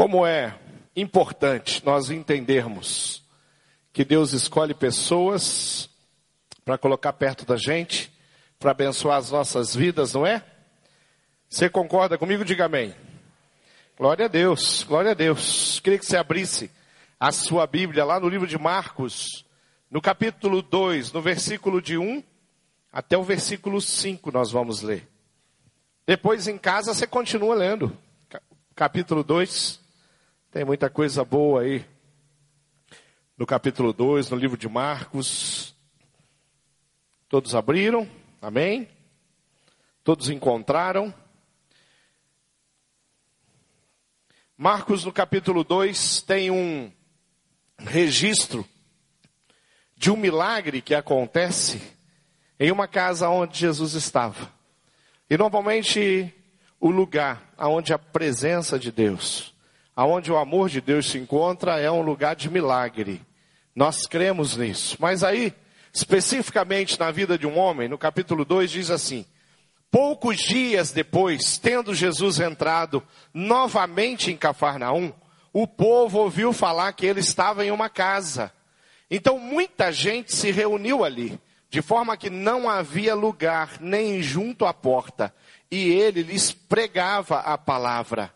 Como é importante nós entendermos que Deus escolhe pessoas para colocar perto da gente, para abençoar as nossas vidas, não é? Você concorda comigo? Diga amém. Glória a Deus, glória a Deus. Queria que você abrisse a sua Bíblia lá no livro de Marcos, no capítulo 2, no versículo de 1 até o versículo 5 nós vamos ler. Depois em casa você continua lendo. Capítulo 2, tem muita coisa boa aí. No capítulo 2, no livro de Marcos. Todos abriram? Amém? Todos encontraram? Marcos, no capítulo 2, tem um registro de um milagre que acontece em uma casa onde Jesus estava. E normalmente o lugar onde a presença de Deus aonde o amor de Deus se encontra é um lugar de milagre. Nós cremos nisso. Mas aí, especificamente na vida de um homem, no capítulo 2 diz assim: Poucos dias depois, tendo Jesus entrado novamente em Cafarnaum, o povo ouviu falar que ele estava em uma casa. Então muita gente se reuniu ali, de forma que não havia lugar nem junto à porta, e ele lhes pregava a palavra.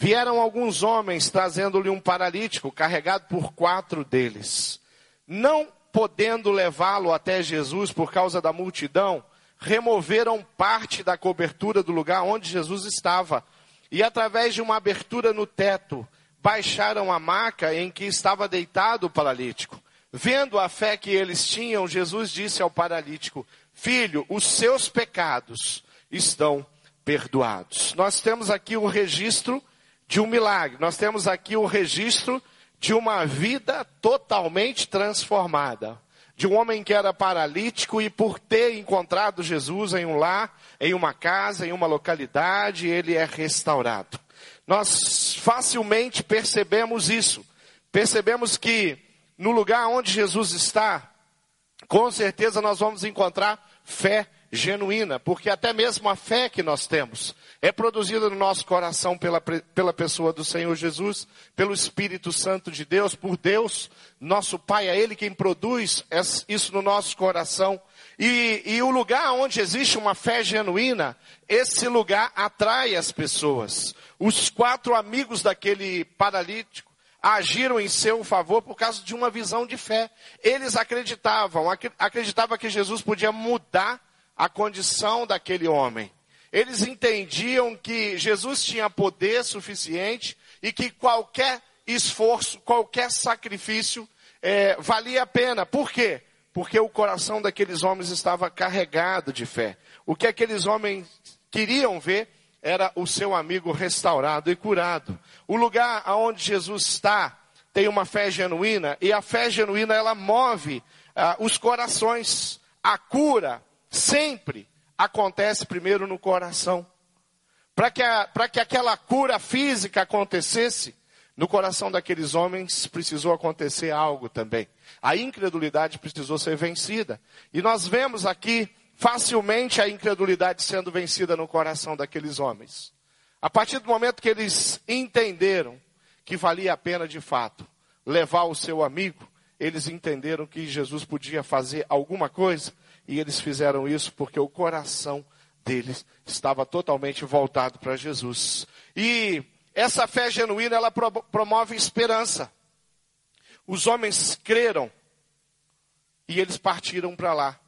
Vieram alguns homens trazendo-lhe um paralítico, carregado por quatro deles. Não podendo levá-lo até Jesus por causa da multidão, removeram parte da cobertura do lugar onde Jesus estava e, através de uma abertura no teto, baixaram a maca em que estava deitado o paralítico. Vendo a fé que eles tinham, Jesus disse ao paralítico: Filho, os seus pecados estão perdoados. Nós temos aqui o um registro de um milagre. Nós temos aqui o registro de uma vida totalmente transformada. De um homem que era paralítico e por ter encontrado Jesus em um lar, em uma casa, em uma localidade, ele é restaurado. Nós facilmente percebemos isso. Percebemos que no lugar onde Jesus está, com certeza nós vamos encontrar fé genuína, porque até mesmo a fé que nós temos é produzida no nosso coração pela, pela pessoa do Senhor Jesus, pelo Espírito Santo de Deus, por Deus, nosso Pai, é Ele quem produz isso no nosso coração. E, e o lugar onde existe uma fé genuína, esse lugar atrai as pessoas. Os quatro amigos daquele paralítico, agiram em seu favor por causa de uma visão de fé. Eles acreditavam, acreditavam que Jesus podia mudar a condição daquele homem. Eles entendiam que Jesus tinha poder suficiente e que qualquer esforço, qualquer sacrifício é, valia a pena. Por quê? Porque o coração daqueles homens estava carregado de fé. O que aqueles homens queriam ver era o seu amigo restaurado e curado. O lugar aonde Jesus está tem uma fé genuína e a fé genuína ela move ah, os corações. A cura, sempre acontece primeiro no coração. Para que, que aquela cura física acontecesse, no coração daqueles homens precisou acontecer algo também. A incredulidade precisou ser vencida. E nós vemos aqui facilmente a incredulidade sendo vencida no coração daqueles homens. A partir do momento que eles entenderam que valia a pena de fato levar o seu amigo, eles entenderam que Jesus podia fazer alguma coisa e eles fizeram isso porque o coração deles estava totalmente voltado para Jesus. E essa fé genuína, ela promove esperança. Os homens creram e eles partiram para lá.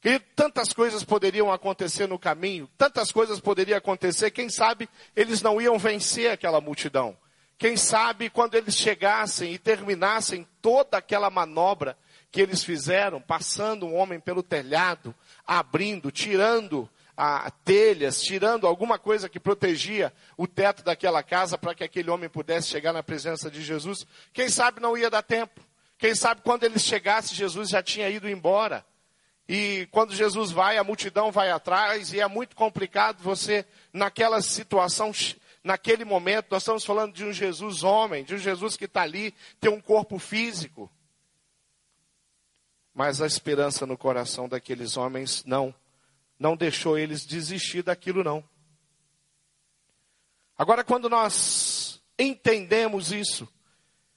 Querido, tantas coisas poderiam acontecer no caminho, tantas coisas poderiam acontecer, quem sabe eles não iam vencer aquela multidão. Quem sabe quando eles chegassem e terminassem toda aquela manobra, que eles fizeram, passando um homem pelo telhado, abrindo, tirando a, telhas, tirando alguma coisa que protegia o teto daquela casa para que aquele homem pudesse chegar na presença de Jesus. Quem sabe não ia dar tempo. Quem sabe quando eles chegassem, Jesus já tinha ido embora. E quando Jesus vai, a multidão vai atrás, e é muito complicado você, naquela situação, naquele momento, nós estamos falando de um Jesus homem, de um Jesus que está ali, tem um corpo físico. Mas a esperança no coração daqueles homens não, não deixou eles desistir daquilo não. Agora, quando nós entendemos isso,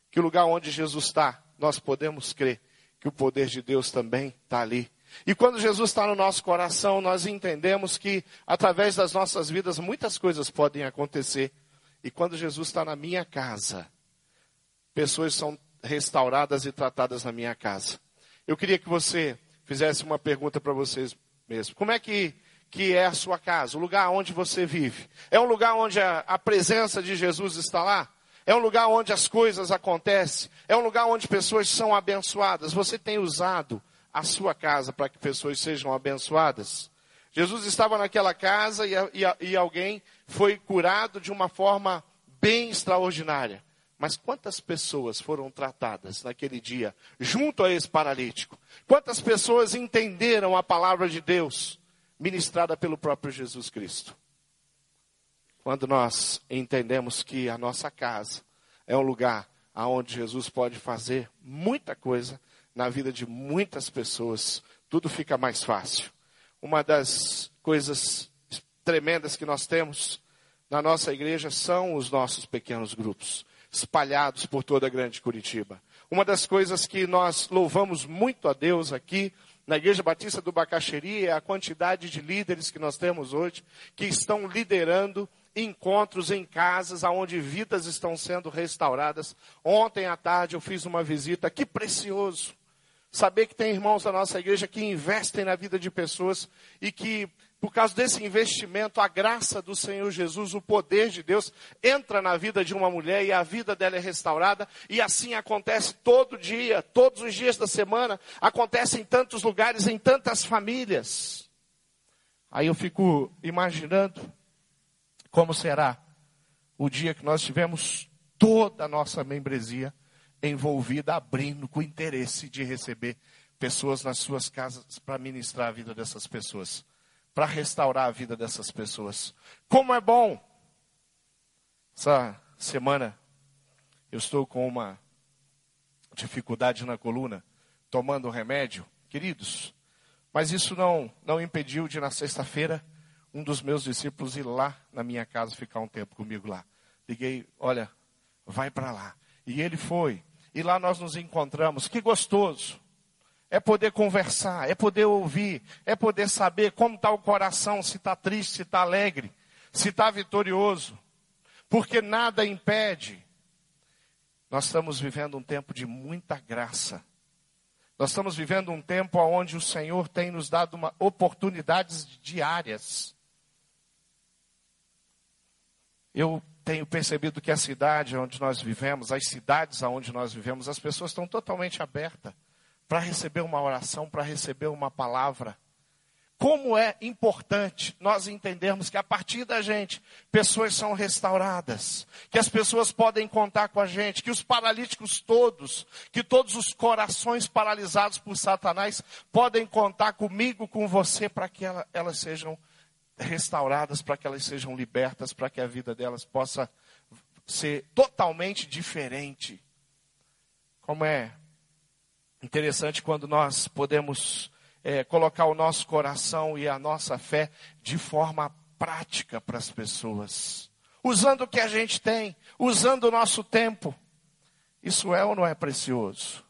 que o lugar onde Jesus está, nós podemos crer que o poder de Deus também está ali. E quando Jesus está no nosso coração, nós entendemos que através das nossas vidas muitas coisas podem acontecer. E quando Jesus está na minha casa, pessoas são restauradas e tratadas na minha casa. Eu queria que você fizesse uma pergunta para vocês mesmos. Como é que, que é a sua casa, o lugar onde você vive? É um lugar onde a, a presença de Jesus está lá? É um lugar onde as coisas acontecem? É um lugar onde pessoas são abençoadas? Você tem usado a sua casa para que pessoas sejam abençoadas? Jesus estava naquela casa e, e, e alguém foi curado de uma forma bem extraordinária. Mas quantas pessoas foram tratadas naquele dia junto a esse paralítico? Quantas pessoas entenderam a palavra de Deus ministrada pelo próprio Jesus Cristo? Quando nós entendemos que a nossa casa é um lugar aonde Jesus pode fazer muita coisa na vida de muitas pessoas, tudo fica mais fácil. Uma das coisas tremendas que nós temos na nossa igreja são os nossos pequenos grupos espalhados por toda a grande Curitiba. Uma das coisas que nós louvamos muito a Deus aqui na Igreja Batista do Bacaxeri é a quantidade de líderes que nós temos hoje, que estão liderando encontros em casas onde vidas estão sendo restauradas. Ontem à tarde eu fiz uma visita, que precioso. Saber que tem irmãos da nossa igreja que investem na vida de pessoas e que por causa desse investimento, a graça do Senhor Jesus, o poder de Deus, entra na vida de uma mulher e a vida dela é restaurada. E assim acontece todo dia, todos os dias da semana, acontece em tantos lugares, em tantas famílias. Aí eu fico imaginando como será o dia que nós tivemos toda a nossa membresia envolvida, abrindo com interesse de receber pessoas nas suas casas para ministrar a vida dessas pessoas para restaurar a vida dessas pessoas. Como é bom! Essa semana eu estou com uma dificuldade na coluna, tomando remédio, queridos. Mas isso não, não impediu de, na sexta-feira, um dos meus discípulos ir lá na minha casa ficar um tempo comigo lá. Liguei, olha, vai para lá. E ele foi. E lá nós nos encontramos. Que gostoso é poder conversar, é poder ouvir, é poder saber como está o coração, se está triste, se está alegre, se está vitorioso. Porque nada impede. Nós estamos vivendo um tempo de muita graça. Nós estamos vivendo um tempo onde o Senhor tem nos dado uma, oportunidades diárias. Eu tenho percebido que a cidade onde nós vivemos, as cidades onde nós vivemos, as pessoas estão totalmente abertas para receber uma oração, para receber uma palavra. Como é importante nós entendermos que a partir da gente, pessoas são restauradas, que as pessoas podem contar com a gente, que os paralíticos todos, que todos os corações paralisados por Satanás podem contar comigo, com você, para que ela, elas sejam restauradas, para que elas sejam libertas, para que a vida delas possa ser totalmente diferente. Como é Interessante quando nós podemos é, colocar o nosso coração e a nossa fé de forma prática para as pessoas. Usando o que a gente tem, usando o nosso tempo. Isso é ou não é precioso?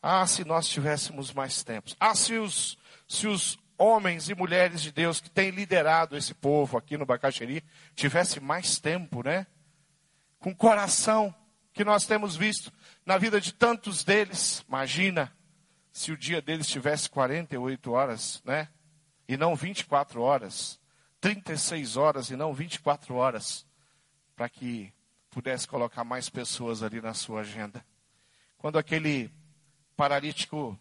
Ah, se nós tivéssemos mais tempo. Ah, se os, se os homens e mulheres de Deus que têm liderado esse povo aqui no Bacaxeri tivessem mais tempo, né? Com coração que nós temos visto na vida de tantos deles. Imagina se o dia deles tivesse 48 horas, né? E não 24 horas. 36 horas e não 24 horas. Para que pudesse colocar mais pessoas ali na sua agenda. Quando aquele paralítico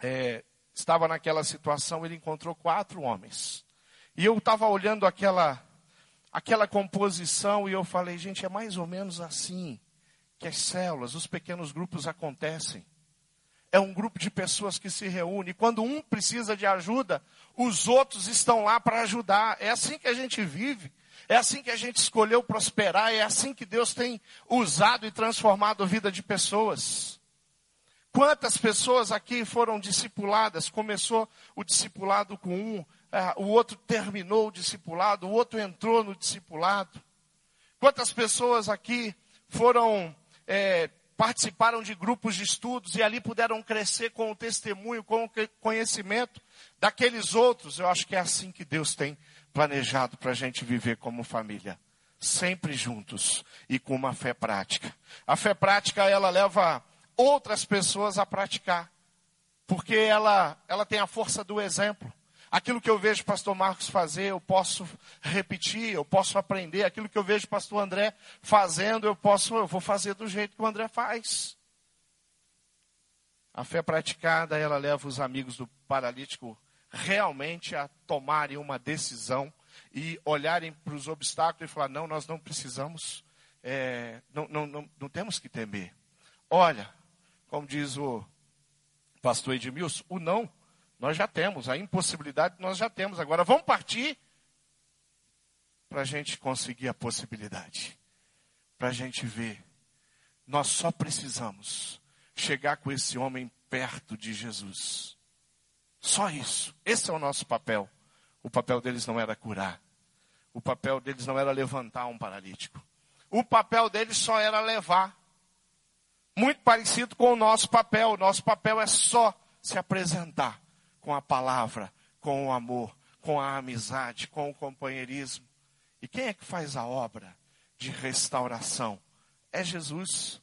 é, estava naquela situação, ele encontrou quatro homens. E eu estava olhando aquela, aquela composição e eu falei, gente, é mais ou menos assim que as células, os pequenos grupos acontecem. É um grupo de pessoas que se reúne. Quando um precisa de ajuda, os outros estão lá para ajudar. É assim que a gente vive. É assim que a gente escolheu prosperar. É assim que Deus tem usado e transformado a vida de pessoas. Quantas pessoas aqui foram discipuladas? Começou o discipulado com um, é, o outro terminou o discipulado, o outro entrou no discipulado. Quantas pessoas aqui foram, é, participaram de grupos de estudos e ali puderam crescer com o testemunho, com o conhecimento daqueles outros? Eu acho que é assim que Deus tem planejado para a gente viver como família. Sempre juntos e com uma fé prática. A fé prática, ela leva outras pessoas a praticar. Porque ela, ela tem a força do exemplo. Aquilo que eu vejo o pastor Marcos fazer, eu posso repetir, eu posso aprender. Aquilo que eu vejo o pastor André fazendo, eu posso, eu vou fazer do jeito que o André faz. A fé praticada, ela leva os amigos do paralítico realmente a tomarem uma decisão e olharem para os obstáculos e falar: não, nós não precisamos, é, não, não, não, não temos que temer. Olha, como diz o pastor Edmilson, o não nós já temos, a impossibilidade nós já temos. Agora vamos partir para a gente conseguir a possibilidade. Para a gente ver. Nós só precisamos chegar com esse homem perto de Jesus. Só isso. Esse é o nosso papel. O papel deles não era curar. O papel deles não era levantar um paralítico. O papel deles só era levar. Muito parecido com o nosso papel. O nosso papel é só se apresentar com a palavra, com o amor, com a amizade, com o companheirismo. E quem é que faz a obra de restauração? É Jesus,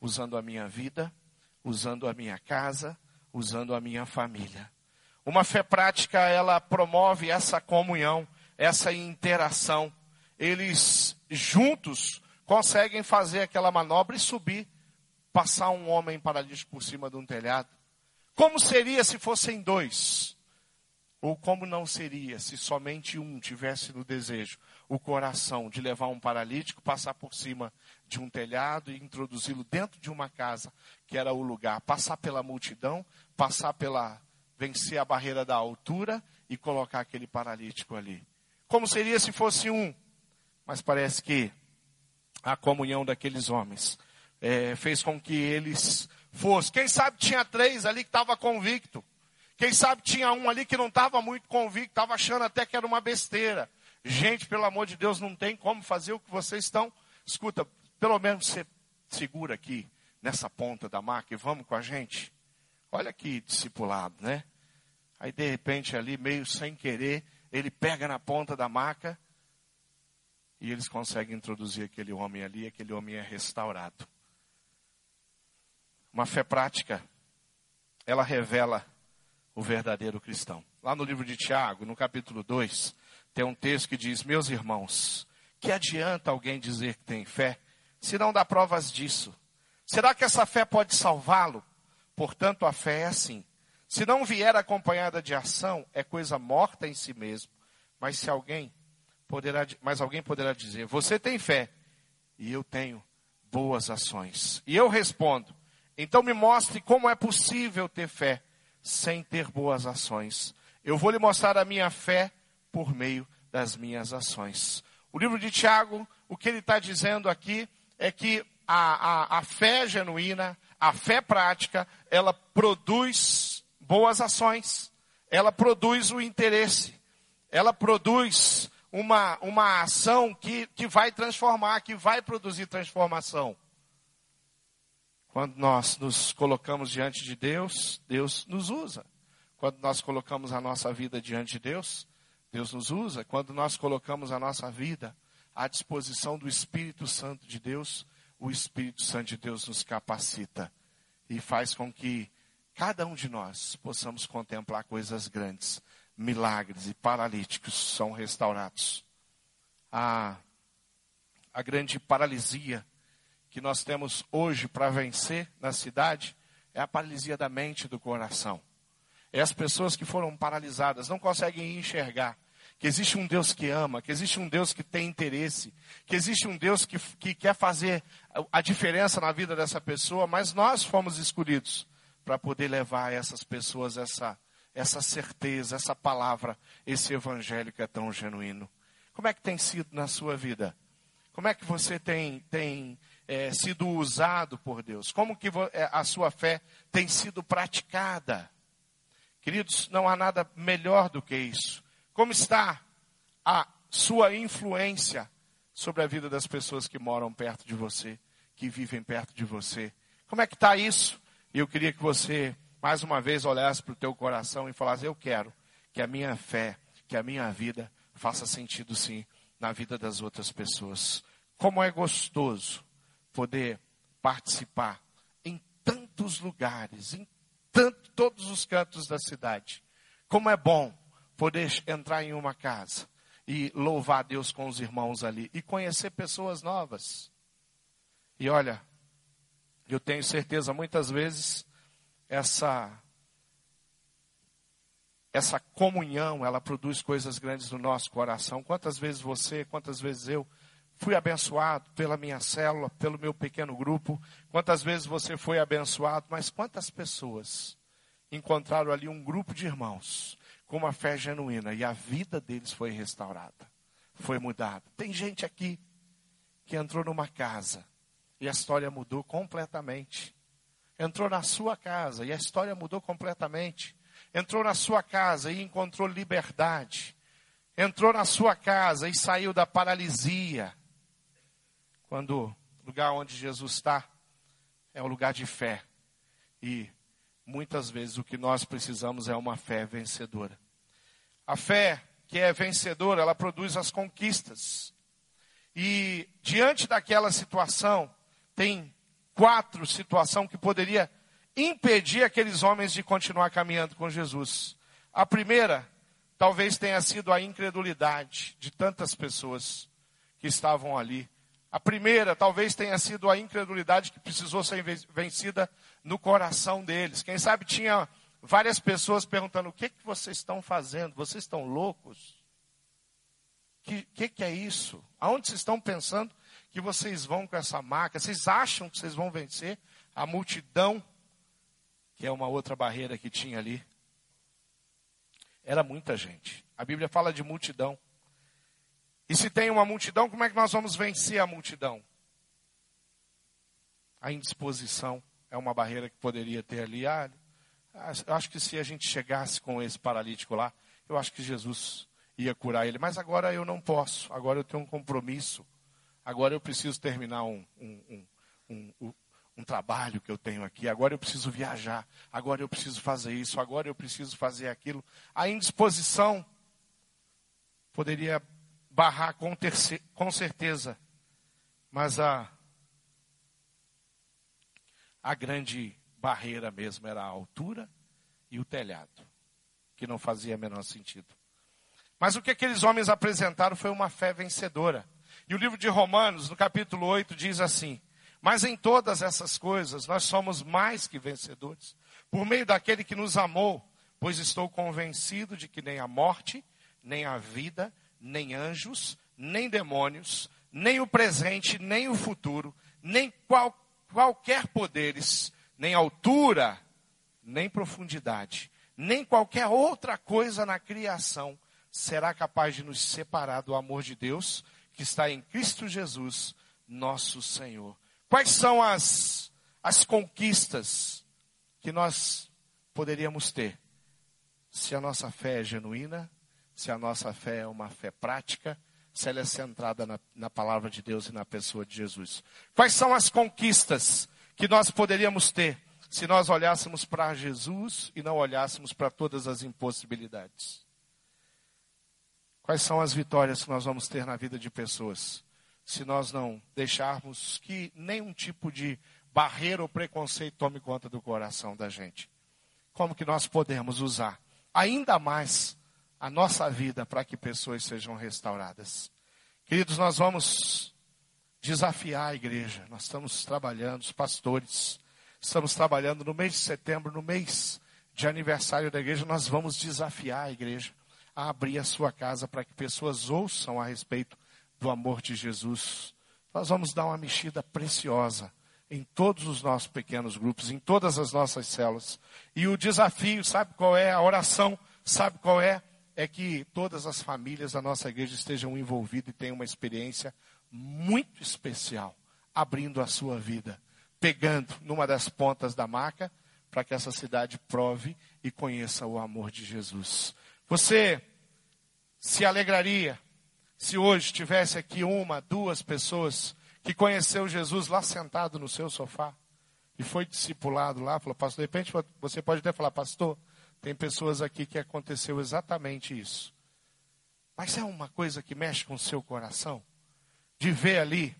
usando a minha vida, usando a minha casa, usando a minha família. Uma fé prática, ela promove essa comunhão, essa interação. Eles juntos conseguem fazer aquela manobra e subir, passar um homem paralítico por cima de um telhado. Como seria se fossem dois? Ou como não seria se somente um tivesse no desejo, o coração de levar um paralítico, passar por cima de um telhado e introduzi-lo dentro de uma casa, que era o lugar, passar pela multidão, passar pela vencer a barreira da altura e colocar aquele paralítico ali. Como seria se fosse um? Mas parece que a comunhão daqueles homens é, fez com que eles fosse. Quem sabe tinha três ali que estava convicto. Quem sabe tinha um ali que não estava muito convicto, estava achando até que era uma besteira. Gente, pelo amor de Deus, não tem como fazer o que vocês estão. Escuta, pelo menos você segura aqui nessa ponta da maca e vamos com a gente. Olha que discipulado, né? Aí de repente ali, meio sem querer, ele pega na ponta da maca e eles conseguem introduzir aquele homem ali, aquele homem é restaurado. Uma fé prática, ela revela o verdadeiro cristão. Lá no livro de Tiago, no capítulo 2, tem um texto que diz: Meus irmãos, que adianta alguém dizer que tem fé, se não dá provas disso? Será que essa fé pode salvá-lo? Portanto, a fé é assim. Se não vier acompanhada de ação, é coisa morta em si mesmo. Mas se alguém poderá, mas alguém poderá dizer: Você tem fé e eu tenho boas ações. E eu respondo: então me mostre como é possível ter fé sem ter boas ações. Eu vou lhe mostrar a minha fé por meio das minhas ações. O livro de Tiago, o que ele está dizendo aqui é que a, a, a fé genuína, a fé prática, ela produz boas ações, ela produz o interesse, ela produz uma, uma ação que, que vai transformar, que vai produzir transformação. Quando nós nos colocamos diante de Deus, Deus nos usa. Quando nós colocamos a nossa vida diante de Deus, Deus nos usa. Quando nós colocamos a nossa vida à disposição do Espírito Santo de Deus, o Espírito Santo de Deus nos capacita e faz com que cada um de nós possamos contemplar coisas grandes, milagres e paralíticos são restaurados. A, a grande paralisia que nós temos hoje para vencer na cidade é a paralisia da mente e do coração. É as pessoas que foram paralisadas, não conseguem enxergar que existe um Deus que ama, que existe um Deus que tem interesse, que existe um Deus que, que quer fazer a diferença na vida dessa pessoa, mas nós fomos escolhidos para poder levar a essas pessoas essa, essa certeza, essa palavra, esse evangelho que é tão genuíno. Como é que tem sido na sua vida? Como é que você tem, tem é, sido usado por Deus? Como que é, a sua fé tem sido praticada? Queridos, não há nada melhor do que isso. Como está a sua influência sobre a vida das pessoas que moram perto de você, que vivem perto de você. Como é que está isso? Eu queria que você, mais uma vez, olhasse para o teu coração e falasse, eu quero que a minha fé, que a minha vida faça sentido sim na vida das outras pessoas. Como é gostoso poder participar em tantos lugares, em tanto, todos os cantos da cidade. Como é bom poder entrar em uma casa e louvar Deus com os irmãos ali e conhecer pessoas novas. E olha, eu tenho certeza muitas vezes essa essa comunhão, ela produz coisas grandes no nosso coração. Quantas vezes você, quantas vezes eu fui abençoado pela minha célula, pelo meu pequeno grupo? Quantas vezes você foi abençoado, mas quantas pessoas encontraram ali um grupo de irmãos com uma fé genuína e a vida deles foi restaurada, foi mudada. Tem gente aqui que entrou numa casa e a história mudou completamente. Entrou na sua casa e a história mudou completamente. Entrou na sua casa e encontrou liberdade. Entrou na sua casa e saiu da paralisia. Quando o lugar onde Jesus está é um lugar de fé. E muitas vezes o que nós precisamos é uma fé vencedora. A fé que é vencedora, ela produz as conquistas. E diante daquela situação, tem quatro situações que poderia impedir aqueles homens de continuar caminhando com Jesus. A primeira, talvez tenha sido a incredulidade de tantas pessoas que estavam ali. A primeira, talvez tenha sido a incredulidade que precisou ser vencida no coração deles. Quem sabe tinha várias pessoas perguntando: o que, que vocês estão fazendo? Vocês estão loucos? O que, que, que é isso? Aonde vocês estão pensando que vocês vão com essa marca? Vocês acham que vocês vão vencer a multidão, que é uma outra barreira que tinha ali? Era muita gente. A Bíblia fala de multidão. E se tem uma multidão, como é que nós vamos vencer a multidão? A indisposição é uma barreira que poderia ter ali. Ah, acho que se a gente chegasse com esse paralítico lá, eu acho que Jesus ia curar ele. Mas agora eu não posso, agora eu tenho um compromisso. Agora eu preciso terminar um, um, um, um trabalho que eu tenho aqui. Agora eu preciso viajar. Agora eu preciso fazer isso. Agora eu preciso fazer aquilo. A indisposição poderia barrar com, com certeza. Mas a, a grande barreira mesmo era a altura e o telhado, que não fazia menor sentido. Mas o que aqueles homens apresentaram foi uma fé vencedora. E o livro de Romanos, no capítulo 8, diz assim: Mas em todas essas coisas nós somos mais que vencedores, por meio daquele que nos amou, pois estou convencido de que nem a morte, nem a vida, nem anjos, nem demônios, nem o presente, nem o futuro, nem qual, qualquer poderes, nem altura, nem profundidade, nem qualquer outra coisa na criação será capaz de nos separar do amor de Deus que está em Cristo Jesus, nosso Senhor. Quais são as, as conquistas que nós poderíamos ter se a nossa fé é genuína, se a nossa fé é uma fé prática, se ela é centrada na, na palavra de Deus e na pessoa de Jesus? Quais são as conquistas que nós poderíamos ter se nós olhássemos para Jesus e não olhássemos para todas as impossibilidades? Quais são as vitórias que nós vamos ter na vida de pessoas se nós não deixarmos que nenhum tipo de barreira ou preconceito tome conta do coração da gente? Como que nós podemos usar ainda mais a nossa vida para que pessoas sejam restauradas? Queridos, nós vamos desafiar a igreja. Nós estamos trabalhando, os pastores, estamos trabalhando no mês de setembro, no mês de aniversário da igreja, nós vamos desafiar a igreja a abrir a sua casa para que pessoas ouçam a respeito do amor de Jesus. Nós vamos dar uma mexida preciosa em todos os nossos pequenos grupos, em todas as nossas células. E o desafio, sabe qual é? A oração, sabe qual é? É que todas as famílias da nossa igreja estejam envolvidas e tenham uma experiência muito especial, abrindo a sua vida, pegando numa das pontas da maca, para que essa cidade prove e conheça o amor de Jesus. Você se alegraria se hoje tivesse aqui uma, duas pessoas que conheceu Jesus lá sentado no seu sofá e foi discipulado lá, falou, pastor, de repente você pode até falar, pastor, tem pessoas aqui que aconteceu exatamente isso. Mas é uma coisa que mexe com o seu coração, de ver ali,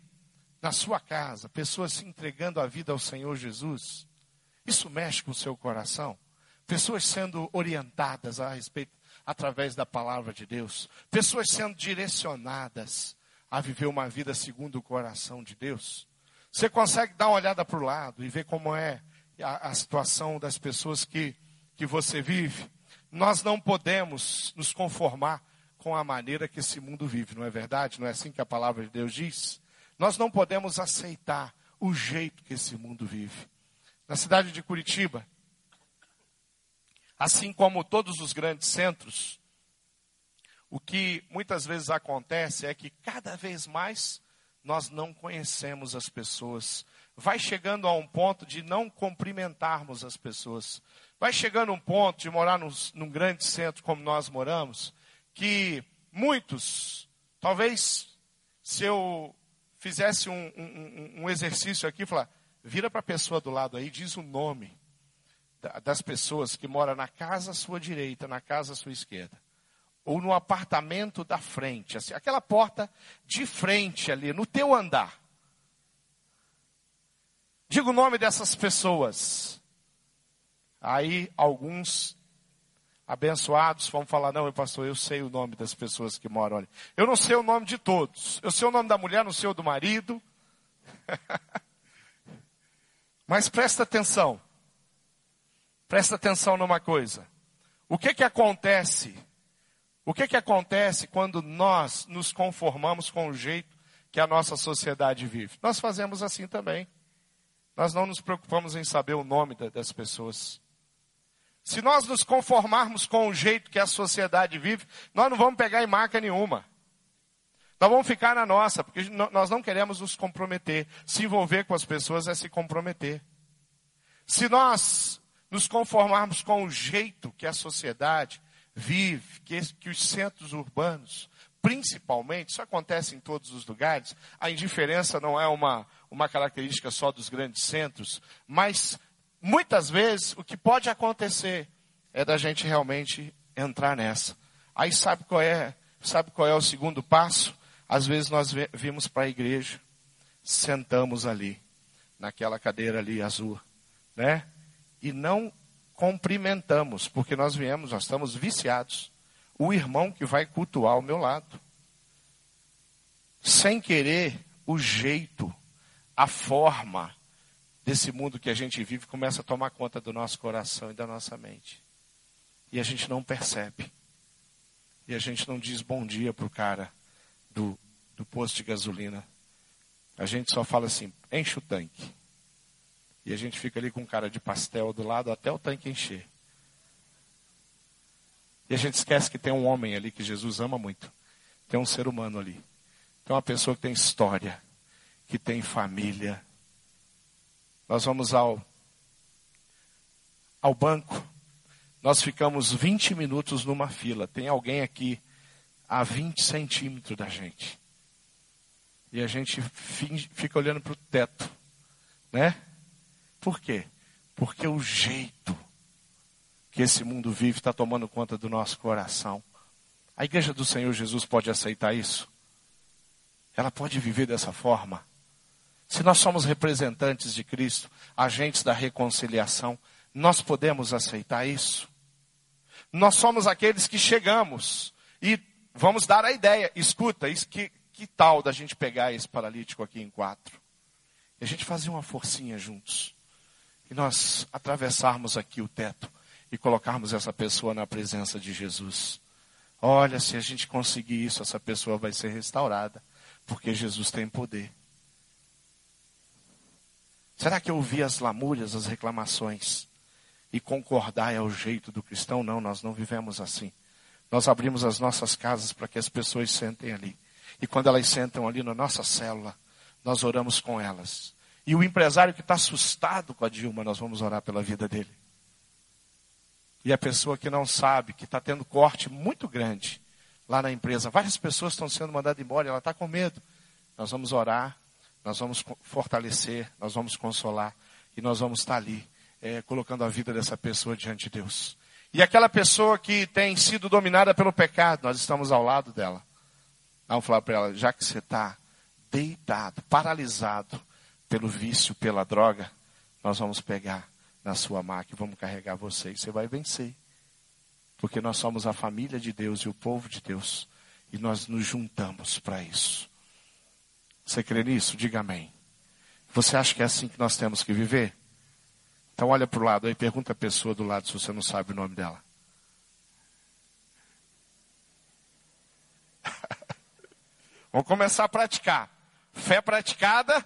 na sua casa, pessoas se entregando a vida ao Senhor Jesus. Isso mexe com o seu coração. Pessoas sendo orientadas a respeito, através da palavra de Deus. Pessoas sendo direcionadas a viver uma vida segundo o coração de Deus. Você consegue dar uma olhada para o lado e ver como é a, a situação das pessoas que, que você vive. Nós não podemos nos conformar com a maneira que esse mundo vive, não é verdade? Não é assim que a palavra de Deus diz? Nós não podemos aceitar o jeito que esse mundo vive. Na cidade de Curitiba, assim como todos os grandes centros, o que muitas vezes acontece é que cada vez mais nós não conhecemos as pessoas. Vai chegando a um ponto de não cumprimentarmos as pessoas. Vai chegando um ponto de morar num, num grande centro como nós moramos, que muitos, talvez se eu fizesse um, um, um exercício aqui, falar, vira para a pessoa do lado aí, diz o nome das pessoas que moram na casa à sua direita, na casa à sua esquerda, ou no apartamento da frente, assim, aquela porta de frente ali, no teu andar. Diga o nome dessas pessoas. Aí alguns abençoados vão falar: Não, pastor, eu sei o nome das pessoas que moram ali. Eu não sei o nome de todos. Eu sei o nome da mulher, não sei o do marido. Mas presta atenção. Presta atenção numa coisa. O que que acontece? O que que acontece quando nós nos conformamos com o jeito que a nossa sociedade vive? Nós fazemos assim também. Nós não nos preocupamos em saber o nome das pessoas. Se nós nos conformarmos com o jeito que a sociedade vive, nós não vamos pegar em marca nenhuma. Nós vamos ficar na nossa, porque nós não queremos nos comprometer. Se envolver com as pessoas é se comprometer. Se nós nos conformarmos com o jeito que a sociedade vive, que, que os centros urbanos, principalmente, isso acontece em todos os lugares, a indiferença não é uma, uma característica só dos grandes centros, mas muitas vezes o que pode acontecer é da gente realmente entrar nessa. Aí sabe qual é, sabe qual é o segundo passo? Às vezes nós vimos para a igreja, sentamos ali, naquela cadeira ali azul, né? e não cumprimentamos, porque nós viemos, nós estamos viciados. O irmão que vai cultuar ao meu lado. Sem querer, o jeito, a forma desse mundo que a gente vive começa a tomar conta do nosso coração e da nossa mente. E a gente não percebe. E a gente não diz bom dia para o cara do, do posto de gasolina. A gente só fala assim, enche o tanque. E a gente fica ali com cara de pastel do lado até o tanque encher. E a gente esquece que tem um homem ali que Jesus ama muito. Tem um ser humano ali. Tem uma pessoa que tem história, que tem família. Nós vamos ao, ao banco. Nós ficamos 20 minutos numa fila. Tem alguém aqui a 20 centímetros da gente. E a gente fica olhando para o teto. Né? Por quê? Porque o jeito que esse mundo vive está tomando conta do nosso coração. A igreja do Senhor Jesus pode aceitar isso? Ela pode viver dessa forma? Se nós somos representantes de Cristo, agentes da reconciliação, nós podemos aceitar isso? Nós somos aqueles que chegamos e vamos dar a ideia, escuta, isso que, que tal da gente pegar esse paralítico aqui em quatro? E a gente fazer uma forcinha juntos e nós atravessarmos aqui o teto e colocarmos essa pessoa na presença de Jesus. Olha, se a gente conseguir isso, essa pessoa vai ser restaurada, porque Jesus tem poder. Será que ouvir as lamúrias, as reclamações e concordar é o jeito do cristão? Não, nós não vivemos assim. Nós abrimos as nossas casas para que as pessoas sentem ali. E quando elas sentam ali na nossa célula, nós oramos com elas. E o empresário que está assustado com a Dilma, nós vamos orar pela vida dele. E a pessoa que não sabe, que está tendo corte muito grande lá na empresa. Várias pessoas estão sendo mandadas embora, ela está com medo. Nós vamos orar, nós vamos fortalecer, nós vamos consolar e nós vamos estar ali, é, colocando a vida dessa pessoa diante de Deus. E aquela pessoa que tem sido dominada pelo pecado, nós estamos ao lado dela. Vamos falar para ela, já que você está deitado, paralisado pelo vício, pela droga, nós vamos pegar na sua e vamos carregar você e você vai vencer. Porque nós somos a família de Deus e o povo de Deus. E nós nos juntamos para isso. Você crê nisso? Diga amém. Você acha que é assim que nós temos que viver? Então olha para o lado aí, pergunta a pessoa do lado se você não sabe o nome dela. Vamos começar a praticar. Fé praticada.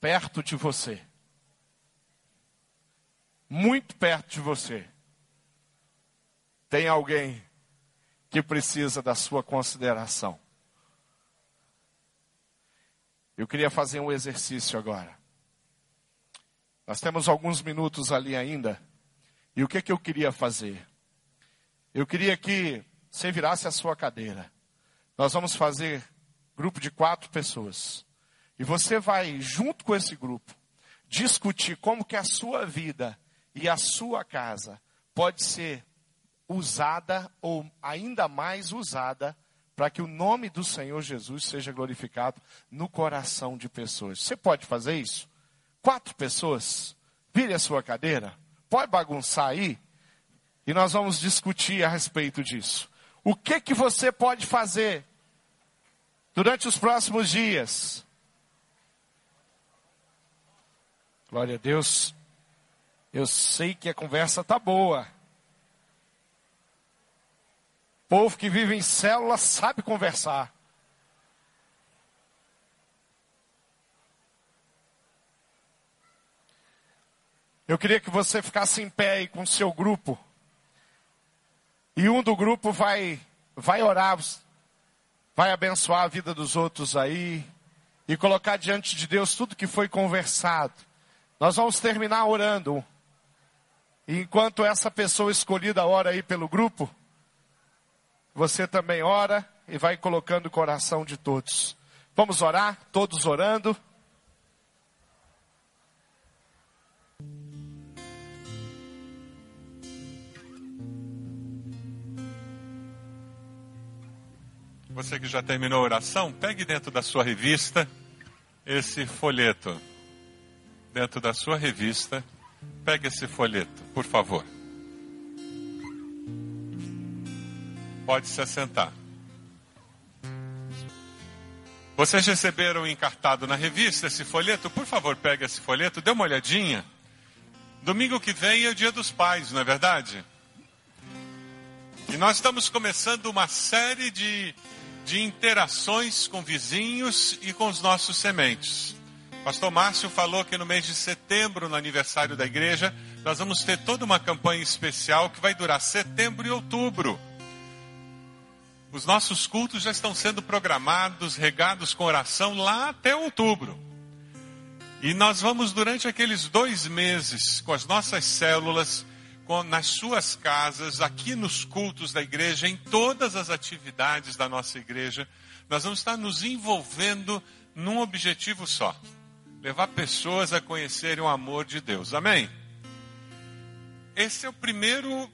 Perto de você. Muito perto de você. Tem alguém que precisa da sua consideração. Eu queria fazer um exercício agora. Nós temos alguns minutos ali ainda. E o que, que eu queria fazer? Eu queria que você virasse a sua cadeira. Nós vamos fazer grupo de quatro pessoas. E você vai, junto com esse grupo, discutir como que a sua vida e a sua casa pode ser usada ou ainda mais usada para que o nome do Senhor Jesus seja glorificado no coração de pessoas. Você pode fazer isso? Quatro pessoas? Vire a sua cadeira. Pode bagunçar aí? E nós vamos discutir a respeito disso. O que que você pode fazer durante os próximos dias? Glória a Deus. Eu sei que a conversa tá boa. Povo que vive em célula sabe conversar. Eu queria que você ficasse em pé aí com o seu grupo. E um do grupo vai vai orar, vai abençoar a vida dos outros aí e colocar diante de Deus tudo que foi conversado. Nós vamos terminar orando. E enquanto essa pessoa escolhida ora aí pelo grupo, você também ora e vai colocando o coração de todos. Vamos orar, todos orando. Você que já terminou a oração, pegue dentro da sua revista esse folheto. Dentro da sua revista, pegue esse folheto, por favor. Pode se assentar. Vocês receberam encartado na revista esse folheto? Por favor, pegue esse folheto, dê uma olhadinha. Domingo que vem é o Dia dos Pais, não é verdade? E nós estamos começando uma série de, de interações com vizinhos e com os nossos sementes. Pastor Márcio falou que no mês de setembro, no aniversário da igreja, nós vamos ter toda uma campanha especial que vai durar setembro e outubro. Os nossos cultos já estão sendo programados, regados com oração lá até outubro. E nós vamos, durante aqueles dois meses, com as nossas células, com, nas suas casas, aqui nos cultos da igreja, em todas as atividades da nossa igreja, nós vamos estar nos envolvendo num objetivo só: levar pessoas a conhecerem o amor de Deus. Amém? Esse é o primeiro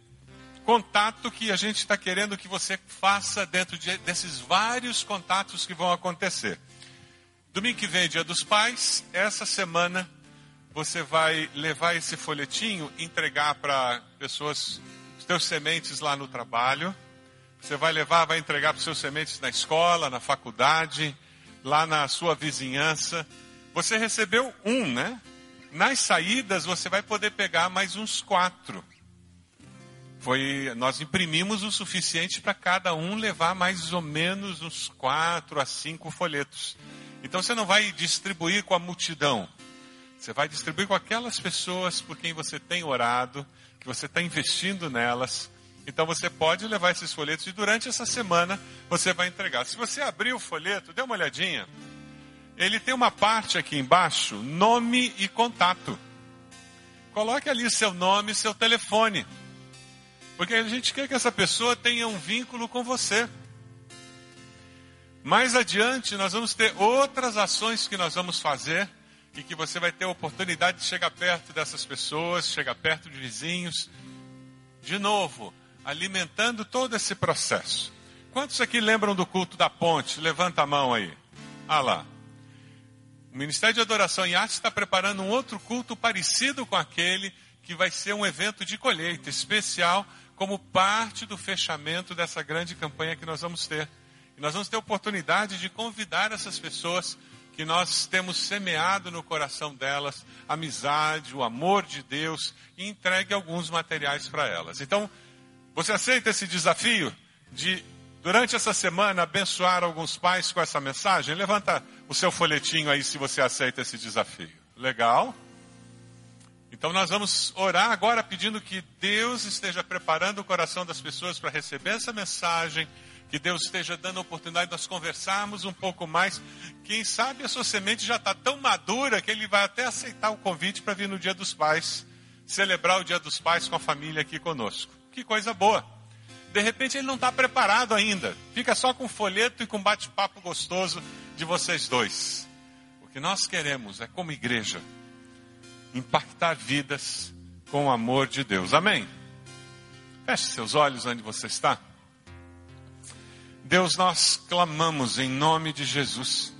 contato que a gente está querendo que você faça dentro de, desses vários contatos que vão acontecer. Domingo que vem, Dia dos Pais. Essa semana você vai levar esse folhetinho, entregar para pessoas, os teus sementes lá no trabalho. Você vai levar, vai entregar para os seus sementes na escola, na faculdade, lá na sua vizinhança. Você recebeu um, né? Nas saídas você vai poder pegar mais uns quatro foi nós imprimimos o suficiente para cada um levar mais ou menos uns quatro a cinco folhetos. Então você não vai distribuir com a multidão. Você vai distribuir com aquelas pessoas por quem você tem orado, que você está investindo nelas. Então você pode levar esses folhetos e durante essa semana você vai entregar. Se você abrir o folheto, dê uma olhadinha. Ele tem uma parte aqui embaixo, nome e contato. coloque ali seu nome, seu telefone. Porque a gente quer que essa pessoa tenha um vínculo com você. Mais adiante, nós vamos ter outras ações que nós vamos fazer e que você vai ter a oportunidade de chegar perto dessas pessoas, chegar perto de vizinhos. De novo, alimentando todo esse processo. Quantos aqui lembram do culto da ponte? Levanta a mão aí. Ah lá. O Ministério de Adoração e Arte está preparando um outro culto parecido com aquele que vai ser um evento de colheita especial como parte do fechamento dessa grande campanha que nós vamos ter. E nós vamos ter a oportunidade de convidar essas pessoas que nós temos semeado no coração delas amizade, o amor de Deus e entregue alguns materiais para elas. Então, você aceita esse desafio de, durante essa semana, abençoar alguns pais com essa mensagem? Levanta o seu folhetinho aí se você aceita esse desafio. Legal? Então nós vamos orar agora pedindo que Deus esteja preparando o coração das pessoas para receber essa mensagem, que Deus esteja dando a oportunidade de nós conversarmos um pouco mais. Quem sabe a sua semente já está tão madura que ele vai até aceitar o convite para vir no Dia dos Pais, celebrar o Dia dos Pais com a família aqui conosco. Que coisa boa. De repente ele não está preparado ainda. Fica só com folheto e com bate-papo gostoso de vocês dois. O que nós queremos é, como igreja, impactar vidas com o amor de Deus. Amém? Feche seus olhos onde você está. Deus, nós clamamos em nome de Jesus.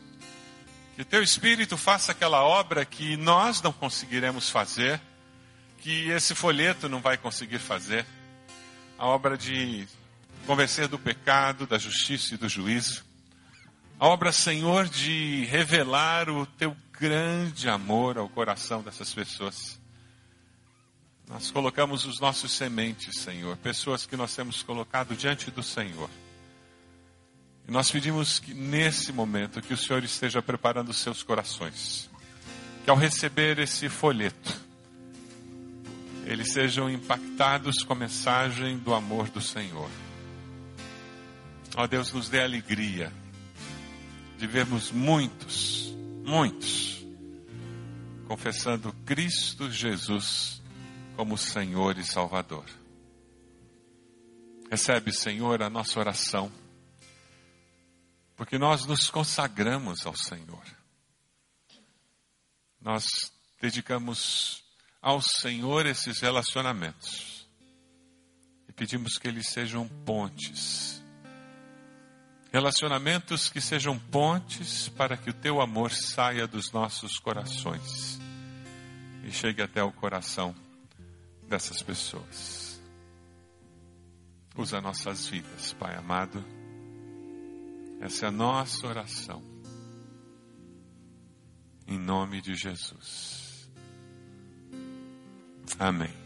Que teu Espírito faça aquela obra que nós não conseguiremos fazer, que esse folheto não vai conseguir fazer a obra de convencer do pecado, da justiça e do juízo. A obra, Senhor, de revelar o teu grande amor ao coração dessas pessoas. Nós colocamos os nossos sementes, Senhor, pessoas que nós temos colocado diante do Senhor. E nós pedimos que nesse momento que o Senhor esteja preparando os seus corações, que ao receber esse folheto, eles sejam impactados com a mensagem do amor do Senhor. Ó Deus, nos dê alegria de vermos muitos, muitos, confessando Cristo Jesus como Senhor e Salvador. Recebe, Senhor, a nossa oração, porque nós nos consagramos ao Senhor. Nós dedicamos ao Senhor esses relacionamentos. E pedimos que eles sejam pontes. Relacionamentos que sejam pontes para que o teu amor saia dos nossos corações e chegue até o coração dessas pessoas. Usa nossas vidas, Pai amado. Essa é a nossa oração. Em nome de Jesus. Amém.